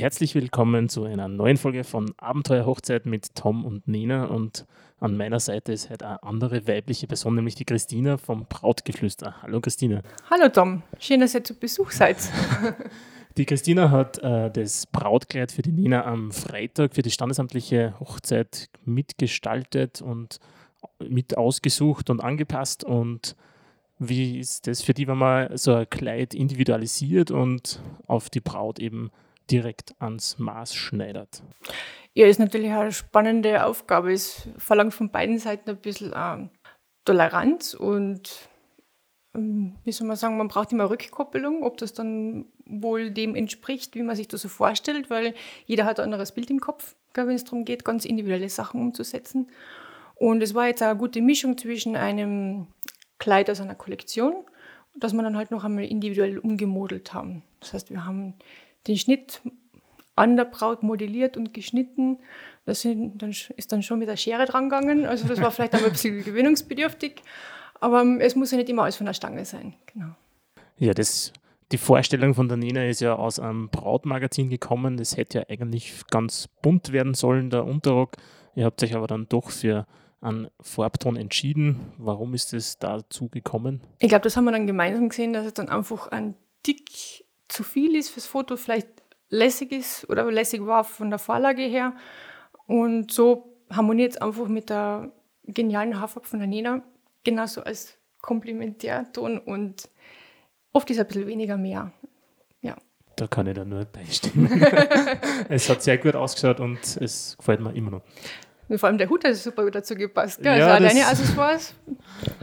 Herzlich willkommen zu einer neuen Folge von Abenteuer Hochzeit mit Tom und Nina. Und an meiner Seite ist heute eine andere weibliche Person, nämlich die Christina vom Brautgeflüster. Hallo Christina. Hallo Tom, schön, dass ihr zu Besuch seid. Die Christina hat äh, das Brautkleid für die Nina am Freitag für die standesamtliche Hochzeit mitgestaltet und mit ausgesucht und angepasst. Und wie ist das für die, wenn man so ein Kleid individualisiert und auf die Braut eben direkt ans Maß schneidert? Ja, ist natürlich eine spannende Aufgabe. Es verlangt von beiden Seiten ein bisschen äh, Toleranz und ähm, wie soll man sagen, man braucht immer Rückkoppelung, ob das dann wohl dem entspricht, wie man sich das so vorstellt, weil jeder hat ein anderes Bild im Kopf, wenn es darum geht, ganz individuelle Sachen umzusetzen. Und es war jetzt eine gute Mischung zwischen einem Kleid aus einer Kollektion, dass wir dann halt noch einmal individuell umgemodelt haben. Das heißt, wir haben den Schnitt an der Braut modelliert und geschnitten. Das sind, dann ist dann schon mit der Schere dran gegangen. Also das war vielleicht auch ein bisschen gewöhnungsbedürftig. Aber es muss ja nicht immer alles von der Stange sein. Genau. Ja, das, die Vorstellung von der Nina ist ja aus einem Brautmagazin gekommen. Das hätte ja eigentlich ganz bunt werden sollen, der Unterrock. Ihr habt euch aber dann doch für einen Farbton entschieden. Warum ist es dazu gekommen? Ich glaube, das haben wir dann gemeinsam gesehen, dass es dann einfach ein Tick zu viel ist fürs Foto, vielleicht lässig ist oder lässig war von der Vorlage her. Und so harmoniert es einfach mit der genialen Haarfarbe von der Nina, genauso als Komplementärton und oft ist ein bisschen weniger mehr. Ja. Da kann ich dann nur beistimmen. es hat sehr gut ausgeschaut und es gefällt mir immer noch. Und vor allem der Hut hat super dazu gepasst. Gell? Ja, also deine Accessoires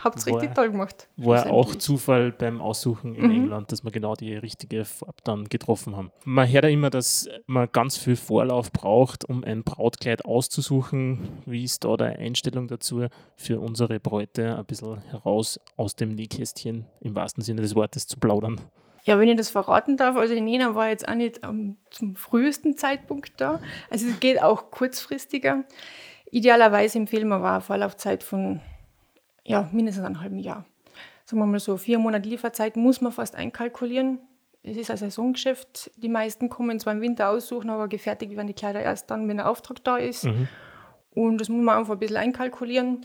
habt es richtig toll gemacht. War auch Zufall beim Aussuchen in mhm. England, dass wir genau die richtige Farbe dann getroffen haben. Man hört ja immer, dass man ganz viel Vorlauf braucht, um ein Brautkleid auszusuchen. Wie ist da der Einstellung dazu für unsere Bräute ein bisschen heraus aus dem Nähkästchen im wahrsten Sinne des Wortes zu plaudern? Ja, wenn ich das verraten darf, also die Nena war jetzt auch nicht um, zum frühesten Zeitpunkt da. Also es geht auch kurzfristiger. Idealerweise empfehlen wir aber eine Vorlaufzeit von ja, mindestens einem halben Jahr. Sagen wir mal so, vier Monate Lieferzeit muss man fast einkalkulieren. Es ist ein Saisongeschäft. Die meisten kommen zwar im Winter aussuchen, aber gefertigt werden die Kleider erst dann, wenn der Auftrag da ist. Mhm. Und das muss man einfach ein bisschen einkalkulieren.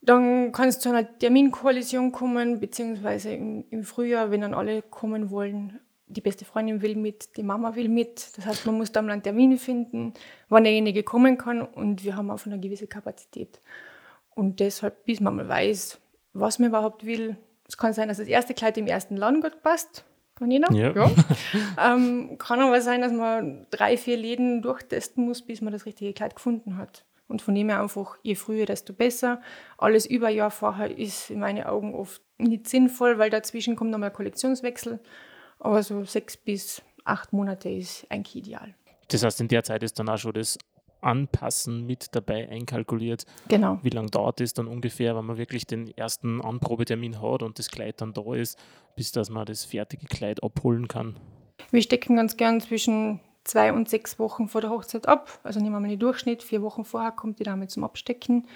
Dann kann es zu einer Terminkoalition kommen, beziehungsweise im, im Frühjahr, wenn dann alle kommen wollen, die beste Freundin will mit, die Mama will mit. Das heißt, man muss da mal einen Termin finden, wann derjenige kommen kann und wir haben auch eine gewisse Kapazität. Und deshalb, bis man mal weiß, was man überhaupt will. Es kann sein, dass das erste Kleid im ersten Laden gut passt. Kann jeder? Ja. ja. ähm, kann aber sein, dass man drei, vier Läden durchtesten muss, bis man das richtige Kleid gefunden hat. Und von dem her einfach, je früher, desto besser. Alles über Jahr vorher ist in meinen Augen oft nicht sinnvoll, weil dazwischen kommt nochmal ein Kollektionswechsel. Aber so sechs bis acht Monate ist eigentlich ideal. Das heißt, in der Zeit ist dann auch schon das Anpassen mit dabei einkalkuliert. Genau. Wie lange dauert es dann ungefähr, wenn man wirklich den ersten Anprobetermin hat und das Kleid dann da ist, bis dass man das fertige Kleid abholen kann? Wir stecken ganz gern zwischen zwei und sechs Wochen vor der Hochzeit ab. Also nehmen wir mal den Durchschnitt. Vier Wochen vorher kommt die Dame zum Abstecken.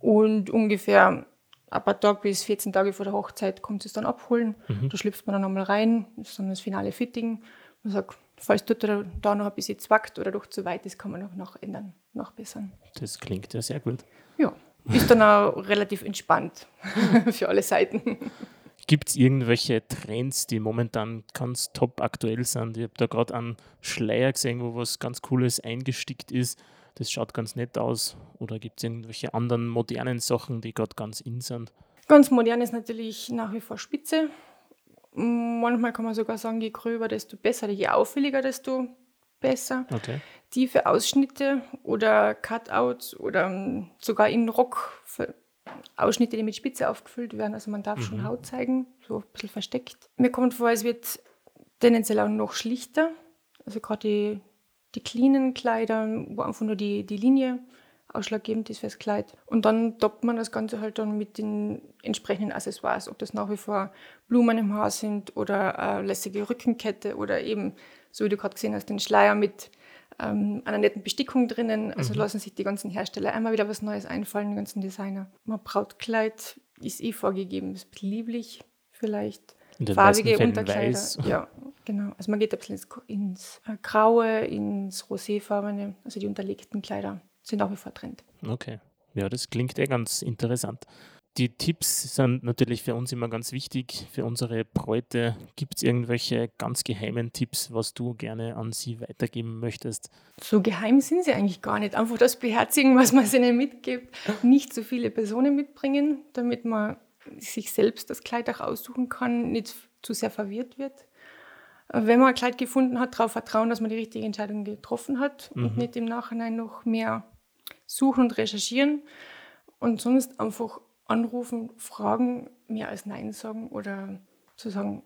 Und ungefähr ein paar Tage bis 14 Tage vor der Hochzeit kommt es dann abholen. Mhm. Da schlüpft man dann nochmal rein, das ist dann das finale Fitting. Man sagt, falls dort da noch ein bisschen zwackt oder doch zu weit ist, kann man noch nachändern, nachbessern. Das klingt ja sehr gut. Ja, ist dann auch relativ entspannt für alle Seiten. Gibt es irgendwelche Trends, die momentan ganz top aktuell sind? Ich habe da gerade einen Schleier gesehen, wo was ganz Cooles eingestickt ist das schaut ganz nett aus. Oder gibt es irgendwelche anderen modernen Sachen, die gerade ganz in sind? Ganz modern ist natürlich nach wie vor Spitze. Manchmal kann man sogar sagen, je gröber, desto besser, je auffälliger, desto besser. Okay. Tiefe Ausschnitte oder Cutouts oder ähm, sogar in Rock Ausschnitte, die mit Spitze aufgefüllt werden. Also man darf mhm. schon Haut zeigen, so ein bisschen versteckt. Mir kommt vor, es wird tendenziell auch noch schlichter. Also gerade die die cleanen Kleider, wo einfach nur die, die Linie ausschlaggebend ist fürs Kleid. Und dann toppt man das Ganze halt dann mit den entsprechenden Accessoires, ob das nach wie vor Blumen im Haar sind oder eine lässige Rückenkette oder eben, so wie du gerade gesehen hast, den Schleier mit ähm, einer netten Bestickung drinnen. Also mhm. lassen sich die ganzen Hersteller einmal wieder was Neues einfallen, die ganzen Designer. Ein Brautkleid ist eh vorgegeben, ist belieblich vielleicht. Farbige Unterkleider. Weiß. Ja, genau. Also man geht ein bisschen ins, ins äh, Graue, ins Roséfarbene, also die unterlegten Kleider sind auch wie vor Trend. Okay. Ja, das klingt eh ganz interessant. Die Tipps sind natürlich für uns immer ganz wichtig, für unsere Bräute. Gibt es irgendwelche ganz geheimen Tipps, was du gerne an sie weitergeben möchtest? So geheim sind sie eigentlich gar nicht. Einfach das Beherzigen, was man ihnen mitgibt. Nicht so viele Personen mitbringen, damit man sich selbst das Kleid auch aussuchen kann, nicht zu sehr verwirrt wird. Wenn man ein Kleid gefunden hat, darauf vertrauen, dass man die richtige Entscheidung getroffen hat mhm. und nicht im Nachhinein noch mehr suchen und recherchieren. Und sonst einfach anrufen, fragen, mehr als Nein sagen oder zu sagen,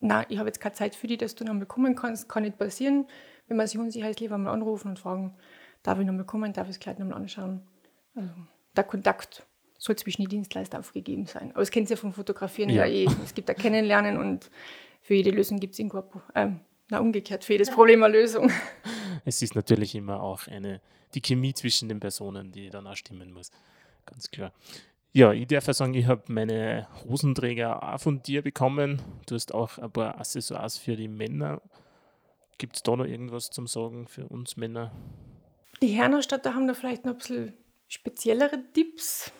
na, ich habe jetzt keine Zeit für dich, dass du nochmal kommen kannst, kann nicht passieren. Wenn man sich unsicher ist, lieber mal anrufen und fragen, darf ich nochmal kommen, darf ich das Kleid nochmal anschauen. Also, der Kontakt soll zwischen den Dienstleister aufgegeben sein. Aber das kennt ihr ja vom Fotografieren ja, ja eh. Es gibt da Kennenlernen und für jede Lösung gibt es irgendwo, ähm, na umgekehrt, für jedes Problem eine Lösung. Es ist natürlich immer auch eine, die Chemie zwischen den Personen, die dann auch stimmen muss. Ganz klar. Ja, ich darf ja sagen, ich habe meine Hosenträger auch von dir bekommen. Du hast auch ein paar Accessoires für die Männer. Gibt es da noch irgendwas zum Sagen für uns Männer? Die Herrenausstatter haben da vielleicht noch ein bisschen speziellere Tipps.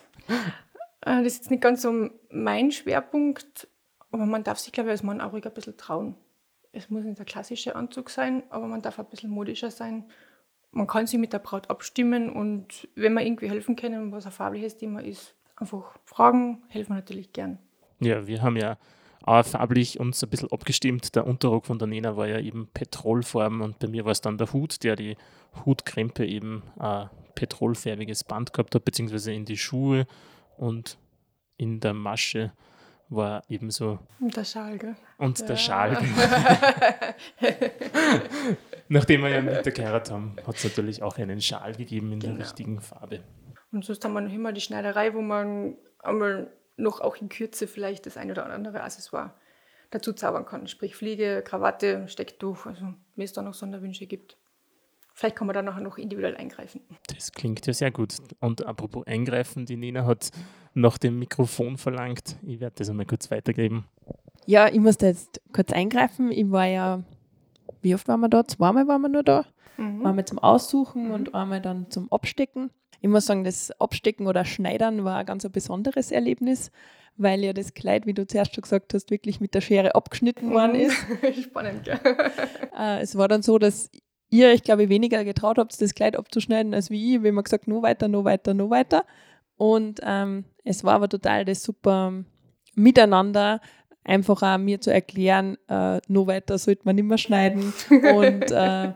Äh, das ist jetzt nicht ganz so mein Schwerpunkt, aber man darf sich, glaube ich, als Mann auch ruhig ein bisschen trauen. Es muss nicht der klassische Anzug sein, aber man darf ein bisschen modischer sein. Man kann sich mit der Braut abstimmen und wenn man irgendwie helfen kann, was ein farbliches Thema ist, einfach fragen, helfen wir natürlich gern. Ja, wir haben ja auch farblich uns ein bisschen abgestimmt. Der Unterrock von der Nena war ja eben Petrolfarben und bei mir war es dann der Hut, der die Hutkrempe eben ein petrolfärbiges Band gehabt hat, beziehungsweise in die Schuhe und in der Masche war ebenso. Und der Schal, gell? Und ja. der Schal. Nachdem wir ja mit der geheiratet haben, hat es natürlich auch einen Schal gegeben in genau. der richtigen Farbe. Und sonst haben wir noch immer die Schneiderei, wo man einmal noch auch in Kürze vielleicht das ein oder andere Accessoire dazu zaubern kann. Sprich Fliege, Krawatte, Stecktuch, also wenn es da noch Sonderwünsche gibt. Vielleicht kann man da nachher noch individuell eingreifen. Das klingt ja sehr gut. Und apropos eingreifen, die Nina hat nach dem Mikrofon verlangt. Ich werde das einmal kurz weitergeben. Ja, ich musste jetzt kurz eingreifen. Ich war ja, wie oft waren wir da? Zweimal waren wir nur da. Mhm. Einmal zum Aussuchen mhm. und einmal dann zum Abstecken. Ich muss sagen, das Abstecken oder Schneidern war ein ganz ein besonderes Erlebnis, weil ja das Kleid, wie du zuerst schon gesagt hast, wirklich mit der Schere abgeschnitten mhm. worden ist. Spannend, ja. Äh, es war dann so, dass ihr euch, glaube ich, weniger getraut habt, das Kleid abzuschneiden als wie ich. Wir haben gesagt, nur weiter, nur weiter, nur weiter. Und ähm, es war aber total das super Miteinander, einfach auch mir zu erklären, äh, nur weiter sollte man nicht mehr schneiden und äh,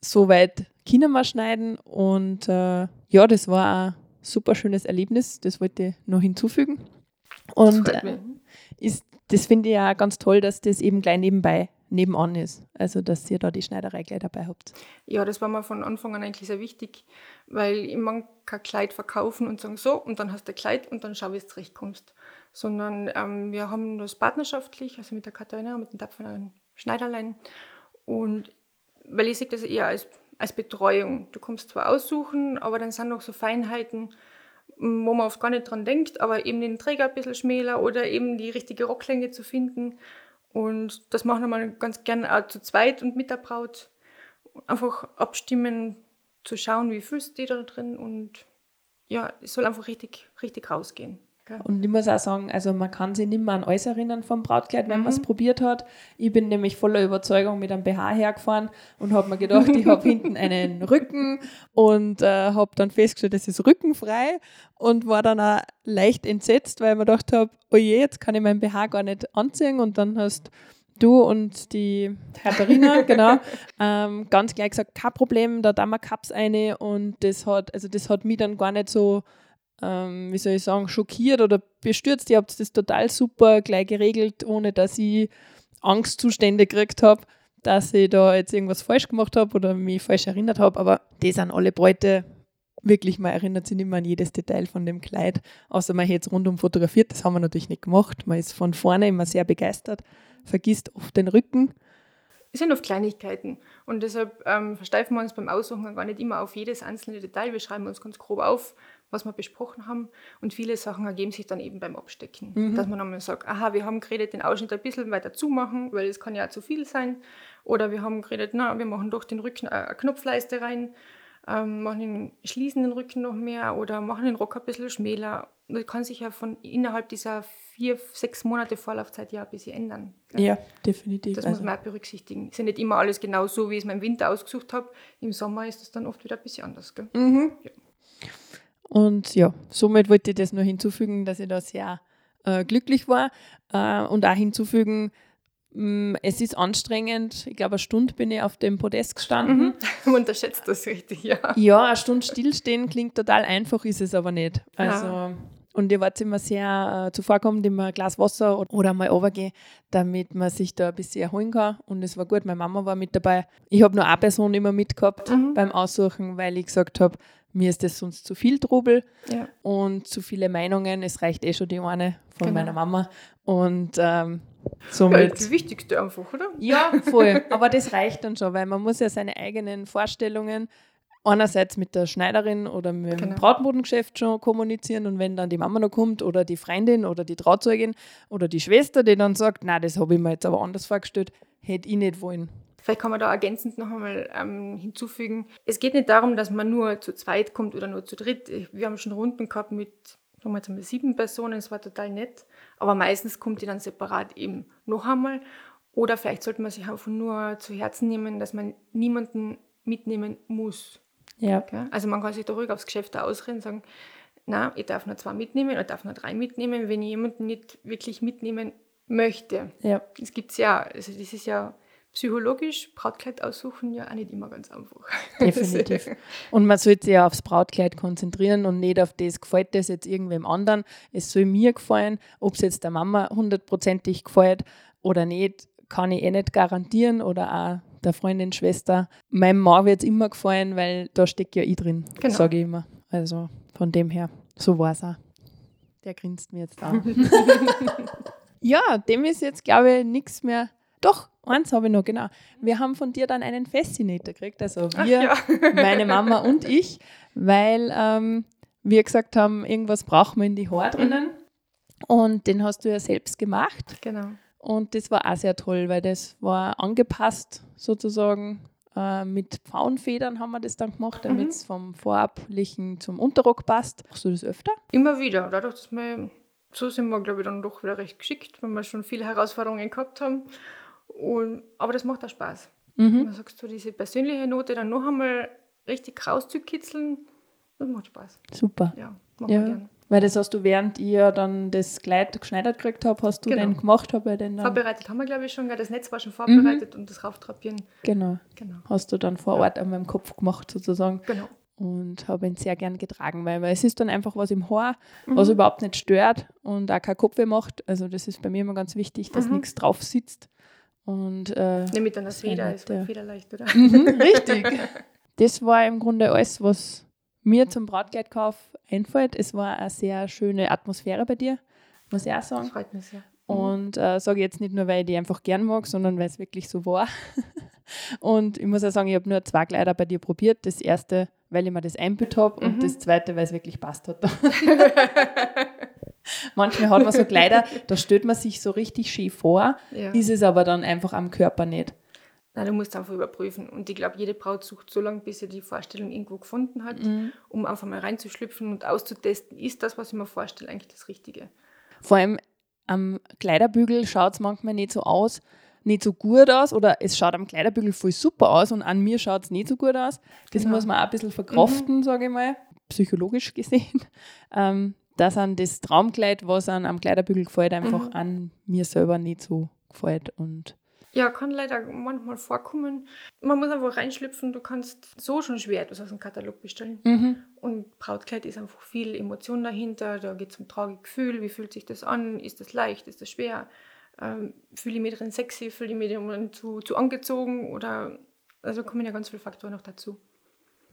so weit wir schneiden. Und äh, ja, das war ein super schönes Erlebnis. Das wollte ich noch hinzufügen. Und das, äh, ist, das finde ich ja ganz toll, dass das eben gleich nebenbei nebenan ist. Also, dass ihr da die Schneiderei gleich dabei habt. Ja, das war mir von Anfang an eigentlich sehr wichtig, weil ich mag kein Kleid verkaufen und sagen, so, und dann hast du ein Kleid und dann schau, wie du zurechtkommst. Sondern ähm, wir haben das partnerschaftlich, also mit der Katharina, mit dem tapferen Schneiderlein. Und weil ich sehe das eher als als Betreuung. Du kommst zwar aussuchen, aber dann sind noch so Feinheiten, wo man oft gar nicht dran denkt, aber eben den Träger ein bisschen schmäler oder eben die richtige Rocklänge zu finden. Und das machen wir ganz gerne auch zu zweit und mit der Braut. Einfach abstimmen, zu schauen, wie fühlst du dich da drin und ja, es soll einfach richtig, richtig rausgehen. Und ich muss auch sagen, also man kann sich nicht mehr an alles erinnern vom Brautkleid, wenn mhm. man es probiert hat. Ich bin nämlich voller Überzeugung mit einem BH hergefahren und habe mir gedacht, ich habe hinten einen Rücken und äh, habe dann festgestellt, es ist rückenfrei und war dann auch leicht entsetzt, weil ich mir gedacht habe, oh je, jetzt kann ich meinen BH gar nicht anziehen und dann hast du und die Katharina, genau, ähm, ganz gleich gesagt, kein Problem, da da wir Cups eine und das hat, also das hat mich dann gar nicht so ähm, wie soll ich sagen, schockiert oder bestürzt. Ihr habt das total super gleich geregelt, ohne dass ich Angstzustände gekriegt habe, dass ich da jetzt irgendwas falsch gemacht habe oder mich falsch erinnert habe. Aber die sind alle Bräute wirklich, man erinnert sich nicht mehr an jedes Detail von dem Kleid, außer man hätte es rundum fotografiert. Das haben wir natürlich nicht gemacht. Man ist von vorne immer sehr begeistert, vergisst oft den Rücken. Es sind oft Kleinigkeiten und deshalb ähm, versteifen wir uns beim Aussuchen gar nicht immer auf jedes einzelne Detail. Wir schreiben uns ganz grob auf, was wir besprochen haben. Und viele Sachen ergeben sich dann eben beim Abstecken. Mhm. Dass man einmal sagt, aha, wir haben geredet, den Ausschnitt ein bisschen weiter zumachen, weil es kann ja zu viel sein. Oder wir haben geredet, na, wir machen doch den Rücken eine Knopfleiste rein, ähm, machen den, schließen den Rücken noch mehr oder machen den Rock ein bisschen schmäler. Das kann sich ja von innerhalb dieser vier, sechs Monate Vorlaufzeit ja ein bisschen ändern. Ja, definitiv. Das also. muss man auch berücksichtigen. Ist ja nicht immer alles genau so, wie ich es mir im Winter ausgesucht habe. Im Sommer ist das dann oft wieder ein bisschen anders. Mhm. Ja. Und ja, somit wollte ich das nur hinzufügen, dass ich da sehr äh, glücklich war äh, und auch hinzufügen, mh, mm, es ist anstrengend. Ich glaube, eine Stunde bin ich auf dem Podest gestanden. Mhm. Unterschätzt das richtig, ja. Ja, eine Stunde stillstehen klingt total einfach, ist es aber nicht. Also, ja. Und ihr wart immer sehr äh, zuvorkommend, immer ein Glas Wasser oder, oder mal runtergehen, damit man sich da ein bisschen erholen kann. Und es war gut, meine Mama war mit dabei. Ich habe nur eine Person immer mitgehabt mhm. beim Aussuchen, weil ich gesagt habe, mir ist das sonst zu viel Trubel ja. und zu viele Meinungen. Es reicht eh schon die eine von genau. meiner Mama. Und ähm, somit. Ja, das Wichtigste einfach, oder? Ja, voll. Aber das reicht dann schon, weil man muss ja seine eigenen Vorstellungen einerseits mit der Schneiderin oder mit dem genau. Brautmodengeschäft schon kommunizieren und wenn dann die Mama noch kommt oder die Freundin oder die Trauzeugin oder die Schwester, die dann sagt, na, das habe ich mir jetzt aber anders vorgestellt, hätte ich nicht wollen. Vielleicht kann man da ergänzend noch einmal ähm, hinzufügen. Es geht nicht darum, dass man nur zu zweit kommt oder nur zu dritt. Wir haben schon Runden gehabt mit sagen wir jetzt einmal sieben Personen, es war total nett. Aber meistens kommt die dann separat eben noch einmal. Oder vielleicht sollte man sich einfach nur zu Herzen nehmen, dass man niemanden mitnehmen muss. Ja. Okay? Also man kann sich da ruhig aufs Geschäft ausreden und sagen, na, ich darf nur zwei mitnehmen oder darf nur drei mitnehmen, wenn ich jemanden nicht wirklich mitnehmen möchte. Ja. Das gibt es ja, also das ist ja psychologisch Brautkleid aussuchen ja auch nicht immer ganz einfach. Definitiv. Und man sollte sich ja aufs Brautkleid konzentrieren und nicht auf das, gefällt das jetzt irgendwem anderen. Es soll mir gefallen, ob es jetzt der Mama hundertprozentig gefällt oder nicht, kann ich eh nicht garantieren oder auch der Freundin, Schwester. Meinem Mann wird es immer gefallen, weil da steckt ja ich drin, genau. sage ich immer. Also von dem her, so war es auch. Der grinst mir jetzt an. ja, dem ist jetzt, glaube ich, nichts mehr. Doch, eins habe ich noch, genau. Wir haben von dir dann einen Fascinator gekriegt, also wir, ja. meine Mama und ich, weil ähm, wir gesagt haben, irgendwas brauchen wir in die Haare drinnen. Und den hast du ja selbst gemacht. Genau. Und das war auch sehr toll, weil das war angepasst sozusagen. Äh, mit Pfauenfedern haben wir das dann gemacht, damit es mhm. vom Vorablichen zum Unterrock passt. Machst du das öfter? Immer wieder. Dadurch, dass wir, so sind wir, glaube ich, dann doch wieder recht geschickt, wenn wir schon viele Herausforderungen gehabt haben. Und, aber das macht auch Spaß. Mhm. Dann sagst du, diese persönliche Note dann noch einmal richtig rauszukitzeln, das macht Spaß. Super. Ja, machen ja. gerne. Weil das hast du, während ihr dann das Kleid geschneidert gekriegt habt, hast du genau. den gemacht? Hab den vorbereitet haben wir, glaube ich, schon. Das Netz war schon vorbereitet mhm. und das Rauftrapieren. Genau. genau. Hast du dann vor Ort ja. an meinem Kopf gemacht, sozusagen. Genau. Und habe ihn sehr gern getragen, weil, weil es ist dann einfach was im Haar, mhm. was überhaupt nicht stört und auch kein Kopfweh macht. Also das ist bei mir immer ganz wichtig, dass mhm. nichts drauf sitzt. Und, äh, ne, mit einer Feder ist ja. Federleicht, oder? Mhm, richtig. das war im Grunde alles, was mir zum Brautkleidkauf einfällt. Es war eine sehr schöne Atmosphäre bei dir, muss ich auch sagen. Das freut mich sehr. Mhm. Und äh, sage jetzt nicht nur, weil ich die einfach gern mag, sondern weil es wirklich so war. und ich muss auch sagen, ich habe nur zwei Kleider bei dir probiert. Das erste, weil ich mir das einbüht habe mhm. und das zweite, weil es wirklich passt hat. Manchmal hat man so Kleider, da stellt man sich so richtig schön vor, ja. ist es aber dann einfach am Körper nicht. Nein, du musst einfach überprüfen. Und ich glaube, jede Braut sucht so lange, bis sie die Vorstellung irgendwo gefunden hat, mhm. um einfach mal reinzuschlüpfen und auszutesten, ist das, was ich mir vorstelle, eigentlich das Richtige. Vor allem am Kleiderbügel schaut es manchmal nicht so aus, nicht so gut aus oder es schaut am Kleiderbügel voll super aus und an mir schaut es nicht so gut aus. Das genau. muss man auch ein bisschen verkraften, mhm. sage ich mal, psychologisch gesehen. Ähm, dass an das Traumkleid, was an am Kleiderbügel gefällt, einfach mhm. an mir selber nicht so gefällt. Und ja, kann leider manchmal vorkommen. Man muss einfach reinschlüpfen, du kannst so schon schwer etwas aus dem Katalog bestellen. Mhm. Und Brautkleid ist einfach viel Emotion dahinter, da geht es um Tragegefühl, wie fühlt sich das an, ist das leicht, ist das schwer, ähm, fühle ich mich drin sexy, fühle ich mich zu, zu angezogen oder, also kommen ja ganz viele Faktoren noch dazu.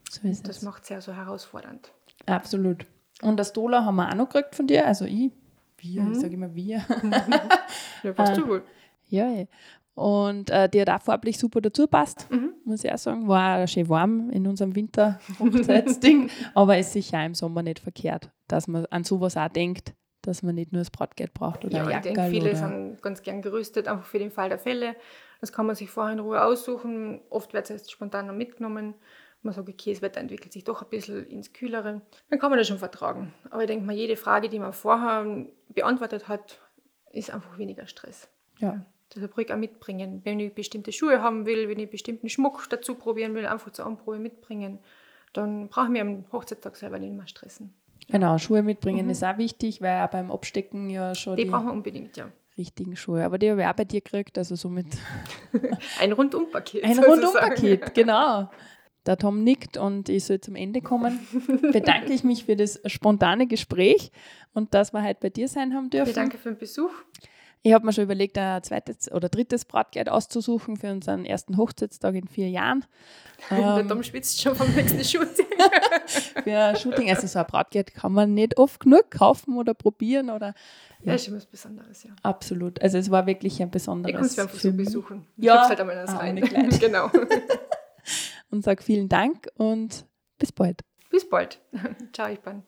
So ist das macht es sehr so herausfordernd. Absolut. Und das Dollar haben wir auch noch gekriegt von dir, also ich, wir, mhm. ich sage immer wir. ja, passt du wohl. Ja, Und äh, die hat auch farblich super dazu passt, mhm. muss ich auch sagen. War auch schön warm in unserem Winter-Hochzeitsding, aber ist sicher auch im Sommer nicht verkehrt, dass man an sowas auch denkt, dass man nicht nur das Brautgeld braucht oder ja, Jacke. Ich denke, viele oder sind ganz gern gerüstet, einfach für den Fall der Fälle. Das kann man sich vorher in Ruhe aussuchen. Oft wird es erst spontan noch mitgenommen. Man sagt, okay, das Wetter entwickelt sich doch ein bisschen ins Kühlere. Dann kann man das schon vertragen. Aber ich denke mal, jede Frage, die man vorher beantwortet hat, ist einfach weniger Stress. Ja. Deshalb ruhig auch mitbringen. Wenn ich bestimmte Schuhe haben will, wenn ich bestimmten Schmuck dazu probieren will, einfach zur Anprobe mitbringen, dann brauchen wir am Hochzeitstag selber nicht mehr stressen. Genau, Schuhe mitbringen mhm. ist auch wichtig, weil auch beim Abstecken ja schon. Die, die brauchen wir unbedingt, ja. Richtigen Schuhe. Aber die habe ich auch bei dir gekriegt, also somit. Ein Rundumpaket. Ein Rundumpaket, genau. Der Tom nickt und ich soll zum Ende kommen. Bedanke ich mich für das spontane Gespräch und dass wir heute bei dir sein haben dürfen. Danke für den Besuch. Ich habe mir schon überlegt, ein zweites oder drittes Brautkleid auszusuchen für unseren ersten Hochzeitstag in vier Jahren. Der ähm, Tom schwitzt schon vom nächsten Shooting. für ein Shooting, also so ein Brautkleid kann man nicht oft genug kaufen oder probieren oder. Ja, ist schon was Besonderes, ja. Absolut. Also es war wirklich ein besonderes. Ich kann es einfach so besuchen. Ich ja. halt einmal das ah, rein. genau. und sage vielen Dank und bis bald. Bis bald. Ciao, ich bin.